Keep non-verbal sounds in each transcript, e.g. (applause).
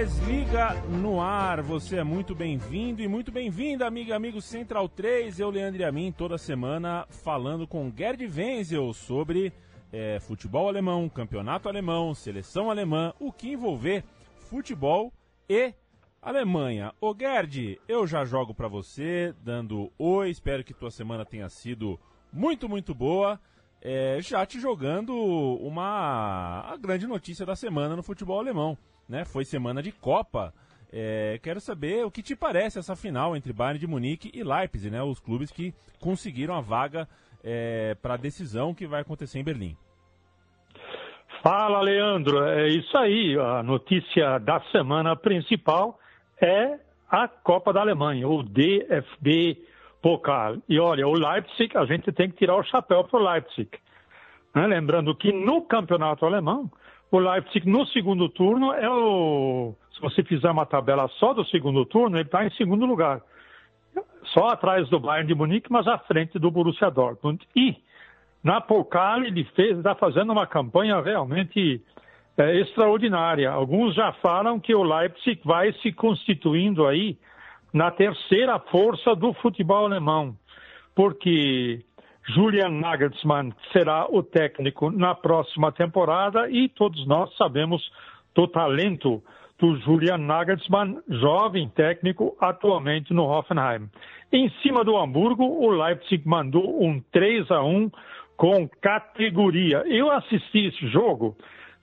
Bundesliga no ar. Você é muito bem-vindo e muito bem-vinda, amiga e amigo Central 3. Eu, Leandro e a mim, toda semana falando com Gerd Wenzel sobre é, futebol alemão, campeonato alemão, seleção alemã, o que envolver futebol e Alemanha. Ô Gerd, eu já jogo para você, dando oi, espero que tua semana tenha sido muito, muito boa. É, já te jogando uma a grande notícia da semana no futebol alemão né? Foi semana de Copa. É, quero saber o que te parece essa final entre Bayern de Munique e Leipzig, né? Os clubes que conseguiram a vaga é, para a decisão que vai acontecer em Berlim. Fala, Leandro. É isso aí. A notícia da semana principal é a Copa da Alemanha, o DFB Pokal. E olha, o Leipzig, a gente tem que tirar o chapéu para o Leipzig. Né? Lembrando que no campeonato alemão, o Leipzig no segundo turno é o. Se você fizer uma tabela só do segundo turno, ele está em segundo lugar. Só atrás do Bayern de Munique, mas à frente do Borussia Dortmund. E na Pokal ele está fazendo uma campanha realmente é, extraordinária. Alguns já falam que o Leipzig vai se constituindo aí na terceira força do futebol alemão, porque Julian Nagelsmann será o técnico na próxima temporada e todos nós sabemos do talento do Julian Nagelsmann, jovem técnico atualmente no Hoffenheim. Em cima do Hamburgo, o Leipzig mandou um 3 a 1 com categoria. Eu assisti esse jogo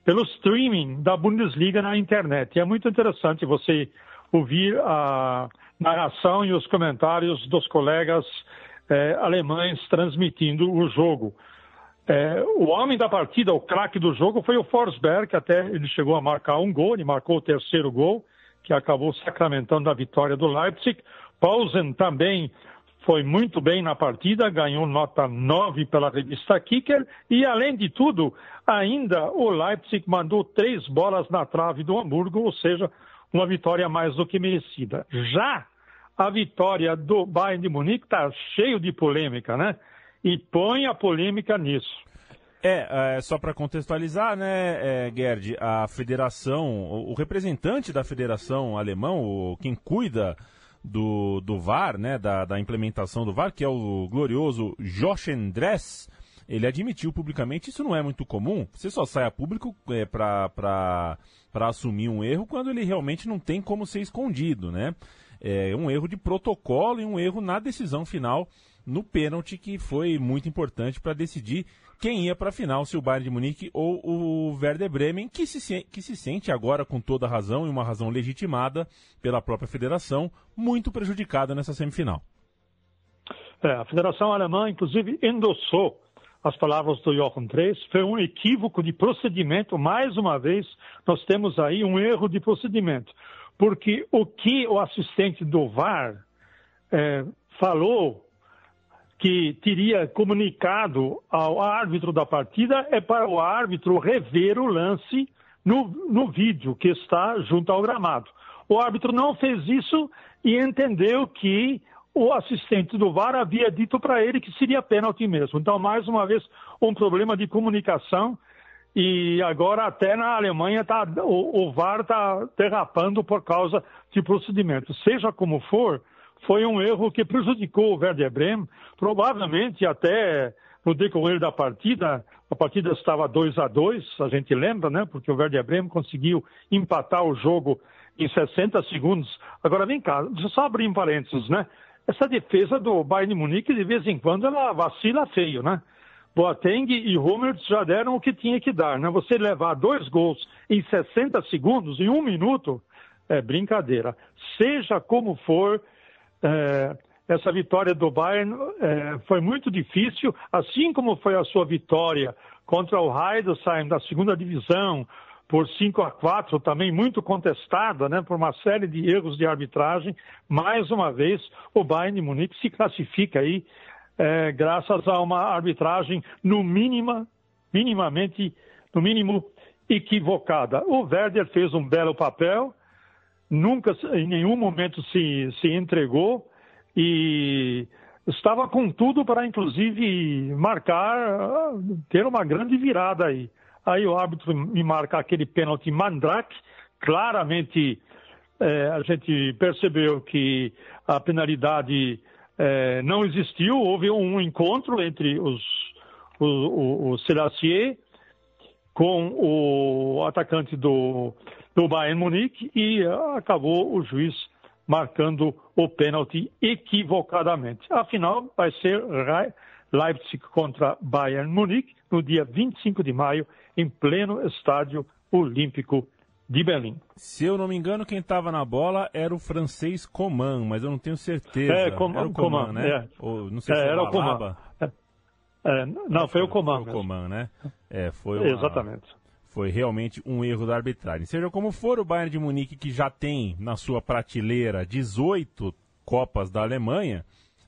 pelo streaming da Bundesliga na internet. E é muito interessante você ouvir a narração e os comentários dos colegas é, alemães transmitindo o jogo. É, o homem da partida, o craque do jogo, foi o Forsberg, até ele chegou a marcar um gol, ele marcou o terceiro gol, que acabou sacramentando a vitória do Leipzig. Pausen também foi muito bem na partida, ganhou nota 9 pela revista Kicker e, além de tudo, ainda o Leipzig mandou três bolas na trave do Hamburgo, ou seja, uma vitória mais do que merecida. Já a vitória do Bayern de Munique está cheio de polêmica, né? E põe a polêmica nisso. É, é só para contextualizar, né, é, Gerd, a federação, o, o, representante da federação alemão, o, quem cuida do, do VAR, né, da, da implementação do VAR, que é o glorioso Jochen Dress, ele admitiu publicamente, isso não é muito comum, você só sai a público é, para assumir um erro quando ele realmente não tem como ser escondido, né? É, um erro de protocolo e um erro na decisão final no pênalti que foi muito importante para decidir quem ia para a final, se o Bayern de Munique ou o Werder Bremen, que se, que se sente agora com toda razão e uma razão legitimada pela própria federação, muito prejudicada nessa semifinal. É, a Federação Alemã, inclusive, endossou as palavras do Jochen Drees, foi um equívoco de procedimento, mais uma vez, nós temos aí um erro de procedimento porque o que o assistente do VAR é, falou que teria comunicado ao árbitro da partida é para o árbitro rever o lance no, no vídeo que está junto ao gramado. O árbitro não fez isso e entendeu que o assistente do VAR havia dito para ele que seria pênalti mesmo. Então, mais uma vez, um problema de comunicação e agora até na Alemanha tá, o, o VAR está derrapando por causa de procedimento. Seja como for, foi um erro que prejudicou o Werder Bremen, provavelmente até no decorrer da partida, a partida estava 2 a 2 a gente lembra, né? Porque o Werder Bremen conseguiu empatar o jogo em 60 segundos. Agora vem cá, deixa eu só abrir um parênteses, né? Essa defesa do Bayern de Munique, de vez em quando, ela vacila feio, né? Boateng e Hummels já deram o que tinha que dar. Né? Você levar dois gols em 60 segundos, em um minuto, é brincadeira. Seja como for, é, essa vitória do Bayern é, foi muito difícil, assim como foi a sua vitória contra o Heidelheim da segunda divisão, por 5 a 4, também muito contestada, né, por uma série de erros de arbitragem. Mais uma vez, o Bayern de Munique se classifica aí é, graças a uma arbitragem no mínima, minimamente, no mínimo equivocada. O Werder fez um belo papel, nunca, em nenhum momento se, se entregou e estava com tudo para, inclusive, marcar, ter uma grande virada aí. Aí o árbitro me marca aquele pênalti Mandrake, claramente é, a gente percebeu que a penalidade é, não existiu, houve um encontro entre os, o, o, o Selassie com o atacante do, do Bayern Munique e acabou o juiz marcando o pênalti equivocadamente. Afinal, vai ser Leipzig contra Bayern Munique no dia 25 de maio, em pleno estádio olímpico de Berlim. Se eu não me engano, quem estava na bola era o francês Coman, mas eu não tenho certeza. É, com, era o Coman, Coman né? É. Ou, não sei é, se era o Coman. É, é, não, foi, foi, o Coman. Foi o Coman, né? É, foi uma, Exatamente. Foi realmente um erro da arbitragem. Seja como for, o Bayern de Munique, que já tem na sua prateleira 18 Copas da Alemanha,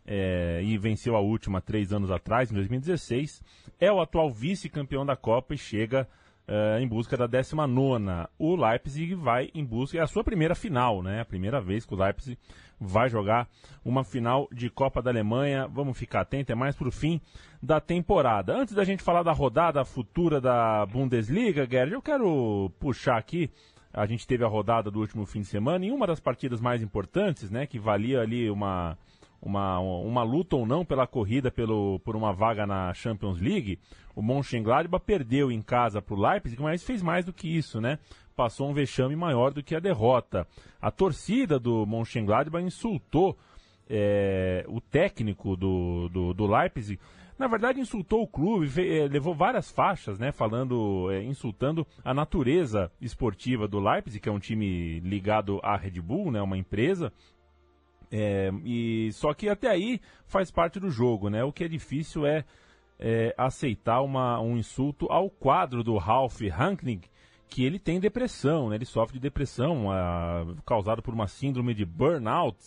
é, e venceu a última três anos atrás, em 2016, é o atual vice-campeão da Copa e chega uh, em busca da 19. O Leipzig vai em busca, é a sua primeira final, né? A primeira vez que o Leipzig vai jogar uma final de Copa da Alemanha. Vamos ficar atento, é mais para o fim da temporada. Antes da gente falar da rodada futura da Bundesliga, Gerd, eu quero puxar aqui. A gente teve a rodada do último fim de semana e uma das partidas mais importantes, né? Que valia ali uma uma, uma luta ou não pela corrida pelo, por uma vaga na Champions League, o Mönchengladbach perdeu em casa para o Leipzig, mas fez mais do que isso, né? Passou um vexame maior do que a derrota. A torcida do Mönchengladbach insultou é, o técnico do, do, do, Leipzig. Na verdade, insultou o clube, é, levou várias faixas, né? Falando, é, insultando a natureza esportiva do Leipzig, que é um time ligado à Red Bull, né? Uma empresa é, e só que até aí faz parte do jogo, né? O que é difícil é, é aceitar uma, um insulto ao quadro do Ralph Hanknig, que ele tem depressão, né? Ele sofre de depressão a, causada por uma síndrome de burnout,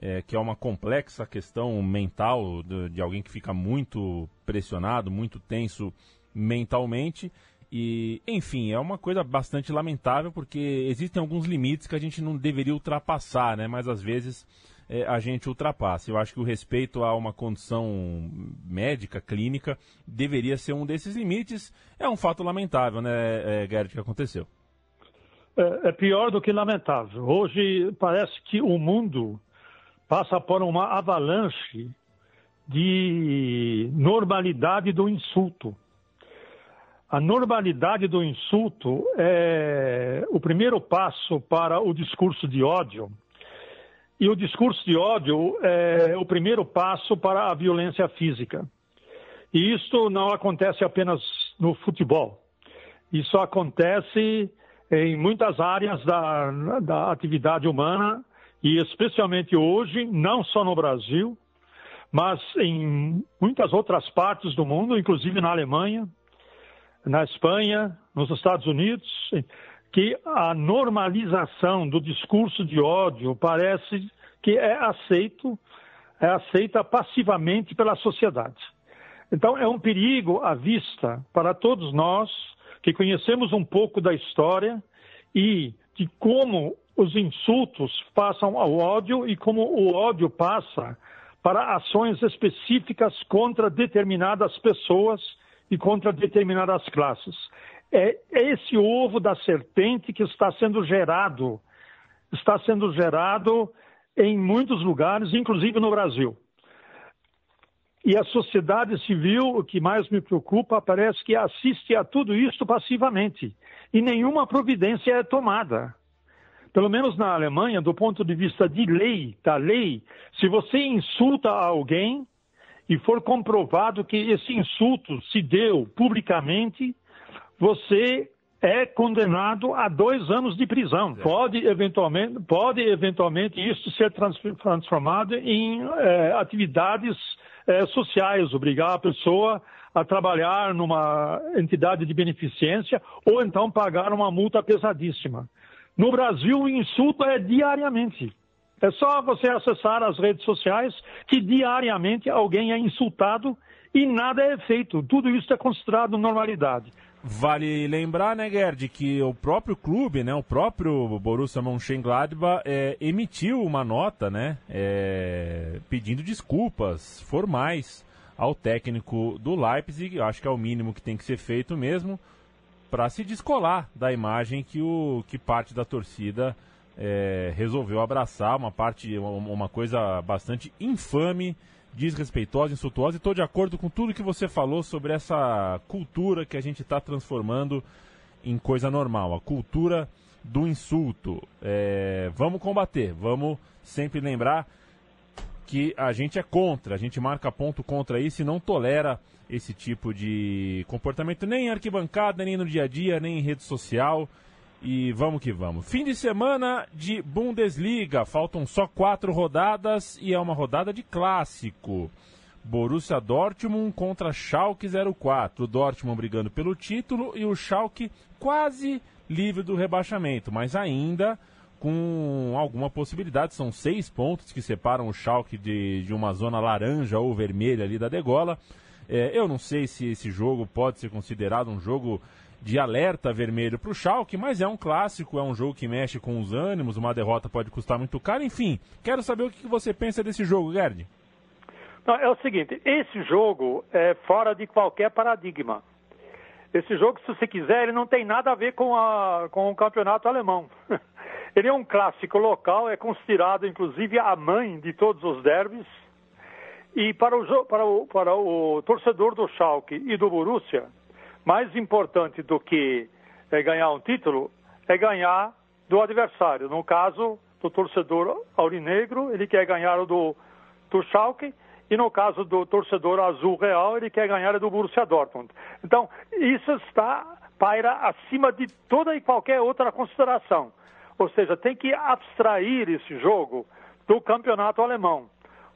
é, que é uma complexa questão mental de, de alguém que fica muito pressionado, muito tenso mentalmente. E, enfim, é uma coisa bastante lamentável porque existem alguns limites que a gente não deveria ultrapassar, né? Mas às vezes é, a gente ultrapassa. Eu acho que o respeito a uma condição médica, clínica, deveria ser um desses limites. É um fato lamentável, né, é, Gerd, que aconteceu. É, é pior do que lamentável. Hoje parece que o mundo passa por uma avalanche de normalidade do insulto. A normalidade do insulto é o primeiro passo para o discurso de ódio e o discurso de ódio é o primeiro passo para a violência física. E isto não acontece apenas no futebol. Isso acontece em muitas áreas da, da atividade humana e especialmente hoje, não só no Brasil, mas em muitas outras partes do mundo, inclusive na Alemanha, na Espanha, nos Estados Unidos que a normalização do discurso de ódio parece que é aceito, é aceita passivamente pela sociedade. Então é um perigo à vista para todos nós que conhecemos um pouco da história e de como os insultos passam ao ódio e como o ódio passa para ações específicas contra determinadas pessoas e contra determinadas classes é esse ovo da serpente que está sendo gerado, está sendo gerado em muitos lugares, inclusive no Brasil. E a sociedade civil, o que mais me preocupa, parece que assiste a tudo isso passivamente. E nenhuma providência é tomada. Pelo menos na Alemanha, do ponto de vista de lei, da lei, se você insulta alguém e for comprovado que esse insulto se deu publicamente, você é condenado a dois anos de prisão. É. Pode eventualmente, pode eventualmente isso ser transformado em é, atividades é, sociais, obrigar a pessoa a trabalhar numa entidade de beneficência ou então pagar uma multa pesadíssima. No Brasil, o insulto é diariamente. É só você acessar as redes sociais que diariamente alguém é insultado e nada é feito. Tudo isso é considerado normalidade. Vale lembrar, né, Gerd, que o próprio clube, né, o próprio Borussia Mönchengladbach é, emitiu uma nota, né, é, pedindo desculpas formais ao técnico do Leipzig. Acho que é o mínimo que tem que ser feito mesmo. para se descolar da imagem que, o, que parte da torcida é, resolveu abraçar, uma parte, uma coisa bastante infame, desrespeitosa, insultuosa, e estou de acordo com tudo que você falou sobre essa cultura que a gente está transformando em coisa normal, a cultura do insulto. É, vamos combater, vamos sempre lembrar que a gente é contra, a gente marca ponto contra isso e não tolera esse tipo de comportamento nem em arquibancada, nem no dia a dia, nem em rede social. E vamos que vamos. Fim de semana de Bundesliga. Faltam só quatro rodadas e é uma rodada de clássico. Borussia Dortmund contra Schalke 04. O Dortmund brigando pelo título e o Schalke quase livre do rebaixamento, mas ainda com alguma possibilidade. São seis pontos que separam o Schalke de, de uma zona laranja ou vermelha ali da degola. É, eu não sei se esse jogo pode ser considerado um jogo de alerta vermelho para o Schalke, mas é um clássico, é um jogo que mexe com os ânimos, uma derrota pode custar muito caro, enfim. Quero saber o que você pensa desse jogo, Gerd. Não, é o seguinte, esse jogo é fora de qualquer paradigma. Esse jogo, se você quiser, ele não tem nada a ver com, a, com o campeonato alemão. (laughs) Ele é um clássico local, é considerado inclusive a mãe de todos os derbys. E para o, para o, para o torcedor do Schalke e do Borussia, mais importante do que é ganhar um título é ganhar do adversário. No caso do torcedor aurinegro, ele quer ganhar do, Schalke e no caso do torcedor azul real, ele quer ganhar do Borussia Dortmund. Então, isso está paira acima de toda e qualquer outra consideração. Ou seja, tem que abstrair esse jogo do campeonato alemão.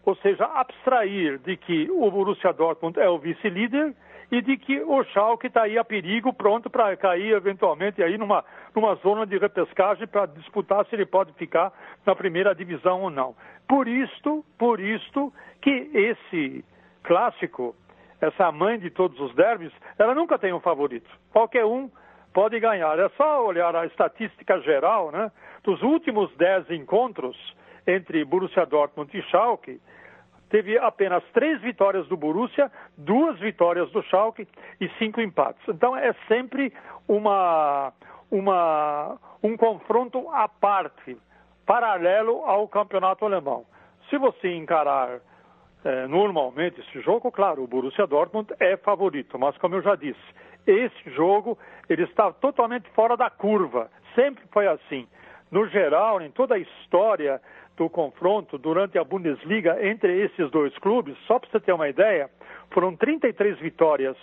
Ou seja, abstrair de que o Borussia Dortmund é o vice-líder e de que o Schalke está aí a perigo, pronto para cair eventualmente aí numa, numa zona de repescagem para disputar se ele pode ficar na primeira divisão ou não. Por isto, por isto que esse clássico, essa mãe de todos os derbys, ela nunca tem um favorito. Qualquer um pode ganhar. É só olhar a estatística geral, né? Dos últimos dez encontros entre Borussia Dortmund e Schalke, teve apenas três vitórias do Borussia, duas vitórias do Schalke e cinco empates. Então é sempre uma, uma, um confronto à parte, paralelo ao campeonato alemão. Se você encarar é, normalmente esse jogo, claro, o Borussia Dortmund é favorito, mas como eu já disse, esse jogo ele está totalmente fora da curva, sempre foi assim. No geral, em toda a história do confronto durante a Bundesliga entre esses dois clubes, só para você ter uma ideia, foram 33 vitórias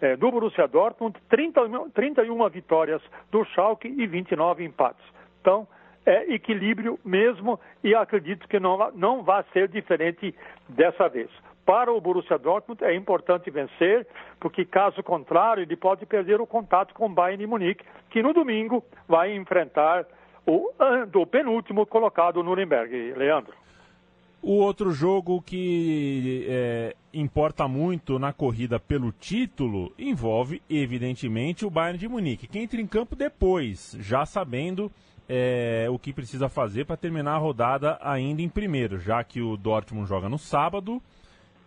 eh, do Borussia Dortmund, 30, 31 vitórias do Schalke e 29 empates. Então, é equilíbrio mesmo e acredito que não, não vai ser diferente dessa vez. Para o Borussia Dortmund é importante vencer, porque caso contrário ele pode perder o contato com o Bayern de Munique, que no domingo vai enfrentar o do penúltimo colocado Nuremberg. Leandro. O outro jogo que é, importa muito na corrida pelo título envolve, evidentemente, o Bayern de Munique, que entra em campo depois, já sabendo é, o que precisa fazer para terminar a rodada ainda em primeiro, já que o Dortmund joga no sábado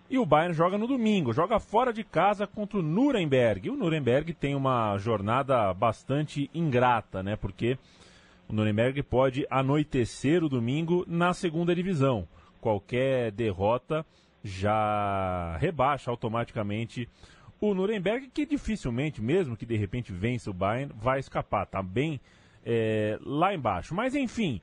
e o Bayern joga no domingo, joga fora de casa contra o Nuremberg. O Nuremberg tem uma jornada bastante ingrata, né? Porque o Nuremberg pode anoitecer o domingo na segunda divisão. Qualquer derrota já rebaixa automaticamente o Nuremberg, que dificilmente, mesmo que de repente vença o Bayern, vai escapar. Tá bem é, lá embaixo. Mas enfim,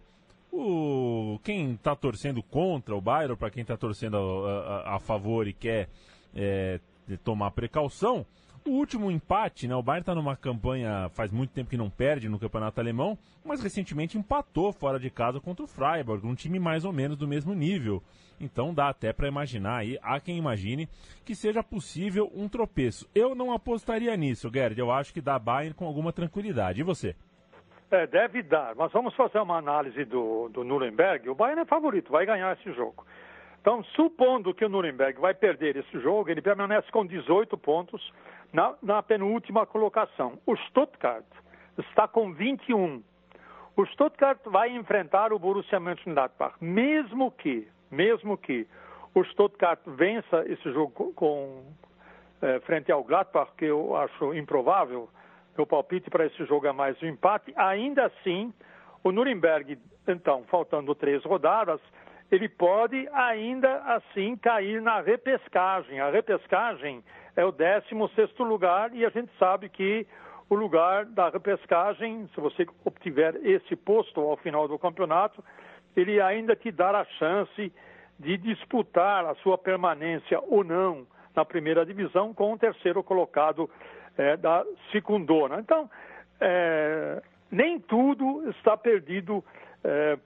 o, quem está torcendo contra o Bayern, para quem está torcendo a, a, a, favor e quer é, tomar precaução, o último empate, né? O Bayern está numa campanha faz muito tempo que não perde no campeonato alemão, mas recentemente empatou fora de casa contra o Freiburg, um time mais ou menos do mesmo nível. Então dá até para imaginar aí, há quem imagine que seja possível um tropeço. Eu não apostaria nisso, Gerd. Eu acho que dá Bayern com alguma tranquilidade. E você? É, deve dar, mas vamos fazer uma análise do, do Nuremberg. O Bayern é favorito, vai ganhar esse jogo. Então, supondo que o Nuremberg vai perder esse jogo, ele permanece com 18 pontos na, na penúltima colocação. O Stuttgart está com 21. O Stuttgart vai enfrentar o Borussia Mönchengladbach, mesmo que, mesmo que o Stuttgart vença esse jogo com, é, frente ao Gladbach, que eu acho improvável, meu palpite para esse jogo é mais um empate. Ainda assim, o Nuremberg, então, faltando três rodadas, ele pode ainda assim cair na repescagem. A repescagem é o 16 lugar e a gente sabe que o lugar da repescagem, se você obtiver esse posto ao final do campeonato, ele ainda te dá a chance de disputar a sua permanência ou não na primeira divisão com o terceiro colocado é, da Secundona. Então, é, nem tudo está perdido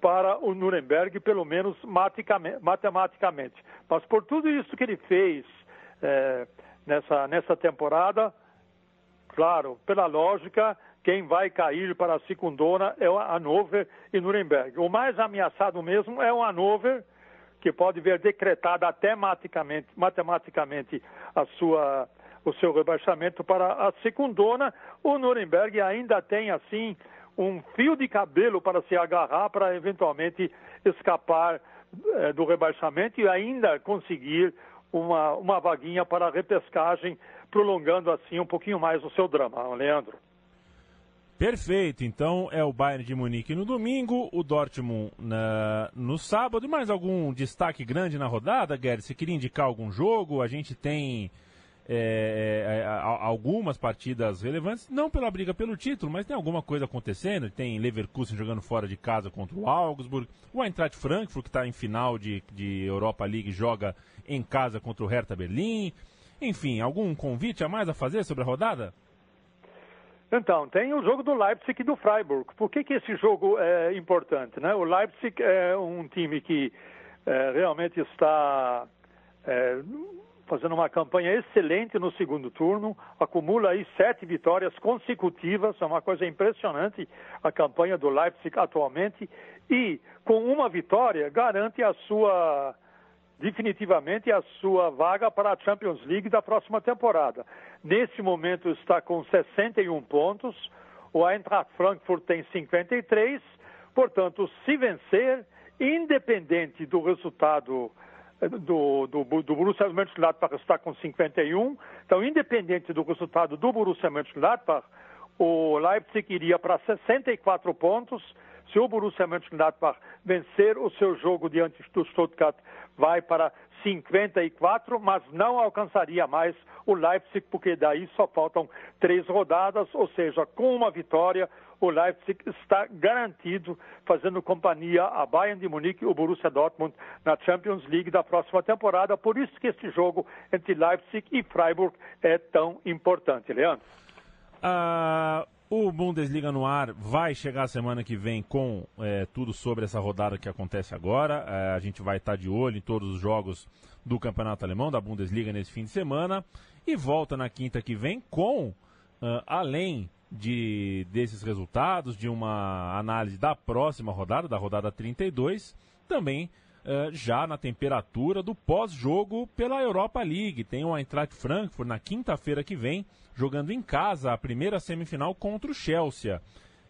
para o Nuremberg, pelo menos matematicamente. Mas por tudo isso que ele fez é, nessa, nessa temporada, claro, pela lógica, quem vai cair para a Secundona é o Hannover e Nuremberg. O mais ameaçado mesmo é o Hannover, que pode ver decretado até matematicamente, matematicamente a sua, o seu rebaixamento para a Secundona. O Nuremberg ainda tem, assim, um fio de cabelo para se agarrar para eventualmente escapar eh, do rebaixamento e ainda conseguir uma, uma vaguinha para a repescagem, prolongando assim um pouquinho mais o seu drama, Leandro. Perfeito, então é o Bayern de Munique no domingo, o Dortmund na, no sábado. E mais algum destaque grande na rodada, Guedes? Você queria indicar algum jogo? A gente tem é, é, algumas partidas relevantes, não pela briga pelo título, mas tem alguma coisa acontecendo. Tem Leverkusen jogando fora de casa contra o Augsburg, o Eintracht Frankfurt, que está em final de, de Europa League, joga em casa contra o Hertha Berlim. Enfim, algum convite a mais a fazer sobre a rodada? Então, tem o jogo do Leipzig e do Freiburg. Por que, que esse jogo é importante? Né? O Leipzig é um time que é, realmente está é, fazendo uma campanha excelente no segundo turno, acumula aí sete vitórias consecutivas, é uma coisa impressionante a campanha do Leipzig atualmente, e com uma vitória garante a sua definitivamente a sua vaga para a Champions League da próxima temporada. Nesse momento está com 61 pontos, o Eintracht Frankfurt tem 53, portanto, se vencer, independente do resultado do, do, do Borussia Mönchengladbach está com 51. Então, independente do resultado do Borussia Mönchengladbach, o Leipzig iria para 64 pontos. Se o Borussia Mönchengladbach vencer o seu jogo diante do Stuttgart, vai para 54, mas não alcançaria mais o Leipzig, porque daí só faltam três rodadas, ou seja, com uma vitória, o Leipzig está garantido fazendo companhia a Bayern de Munique e o Borussia Dortmund na Champions League da próxima temporada. Por isso que este jogo entre Leipzig e Freiburg é tão importante, Leandro. Uh, o Bundesliga no ar vai chegar semana que vem com é, tudo sobre essa rodada que acontece agora. É, a gente vai estar de olho em todos os jogos do Campeonato Alemão, da Bundesliga nesse fim de semana. E volta na quinta que vem com, uh, além de desses resultados, de uma análise da próxima rodada, da rodada 32, também uh, já na temperatura do pós-jogo pela Europa League. Tem o Eintracht Frankfurt na quinta-feira que vem, jogando em casa a primeira semifinal contra o Chelsea.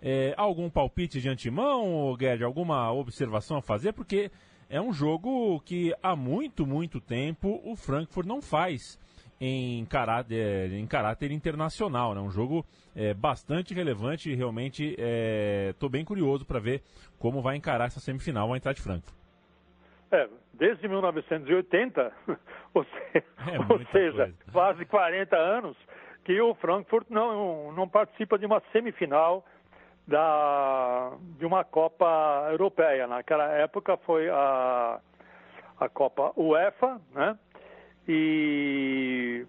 É, algum palpite de antemão, Guedes? Alguma observação a fazer? Porque é um jogo que há muito, muito tempo o Frankfurt não faz em caráter, em caráter internacional. Né? Um jogo é, bastante relevante e realmente estou é, bem curioso para ver como vai encarar essa semifinal o Eintracht Frankfurt. É, desde 1980, (laughs) ou, se, é ou seja, coisa. quase 40 anos, que o Frankfurt não, não participa de uma semifinal da, de uma Copa Europeia. Naquela época foi a, a Copa UEFA, né? E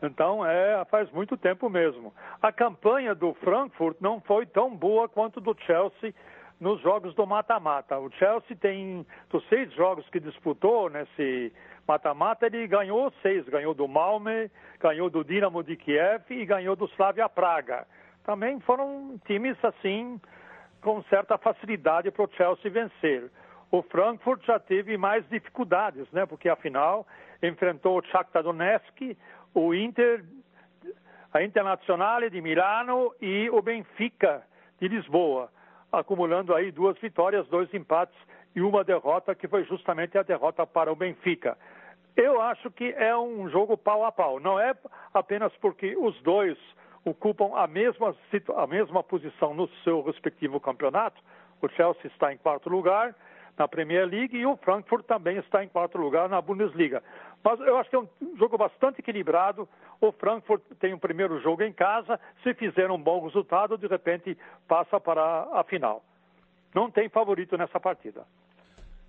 então é faz muito tempo mesmo. A campanha do Frankfurt não foi tão boa quanto do Chelsea nos jogos do mata-mata. O Chelsea tem dos seis jogos que disputou nesse mata-mata, ele ganhou seis, ganhou do Malmö, ganhou do Dinamo de Kiev e ganhou do Slavia Praga. Também foram times assim com certa facilidade para o Chelsea vencer. O Frankfurt já teve mais dificuldades, né? Porque afinal enfrentou o Shakhtar Donetsk, o Inter, a Internazionale de Milano e o Benfica de Lisboa, acumulando aí duas vitórias, dois empates e uma derrota, que foi justamente a derrota para o Benfica. Eu acho que é um jogo pau a pau. Não é apenas porque os dois, ocupam a mesma, a mesma posição no seu respectivo campeonato. O Chelsea está em quarto lugar na Premier League e o Frankfurt também está em quarto lugar na Bundesliga. Mas eu acho que é um jogo bastante equilibrado. O Frankfurt tem o primeiro jogo em casa. Se fizer um bom resultado, de repente passa para a final. Não tem favorito nessa partida.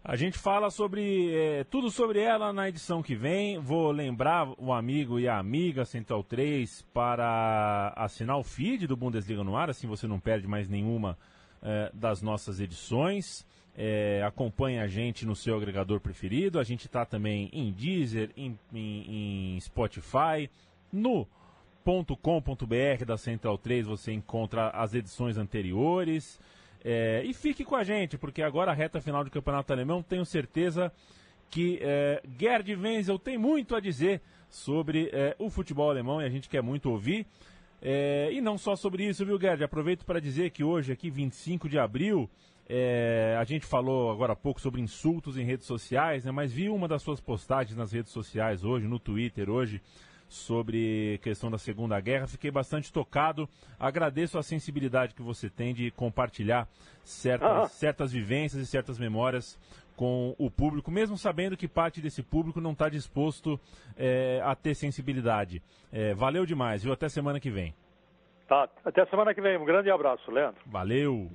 A gente fala sobre é, tudo sobre ela na edição que vem. Vou lembrar o amigo e a amiga Central 3 para assinar o feed do Bundesliga no ar, assim você não perde mais nenhuma é, das nossas edições. É, acompanhe a gente no seu agregador preferido. A gente está também em Deezer, em, em, em Spotify, no .com.br da Central 3 você encontra as edições anteriores. É, e fique com a gente, porque agora a reta final do Campeonato Alemão, tenho certeza que é, Gerd Wenzel tem muito a dizer sobre é, o futebol alemão e a gente quer muito ouvir. É, e não só sobre isso, viu, Gerd? Aproveito para dizer que hoje, aqui, 25 de abril, é, a gente falou agora há pouco sobre insultos em redes sociais, né, mas vi uma das suas postagens nas redes sociais hoje, no Twitter hoje, sobre questão da Segunda Guerra. Fiquei bastante tocado. Agradeço a sensibilidade que você tem de compartilhar certas, ah. certas vivências e certas memórias com o público, mesmo sabendo que parte desse público não está disposto é, a ter sensibilidade. É, valeu demais, viu? Até semana que vem. Tá, até semana que vem. Um grande abraço, Leandro. Valeu.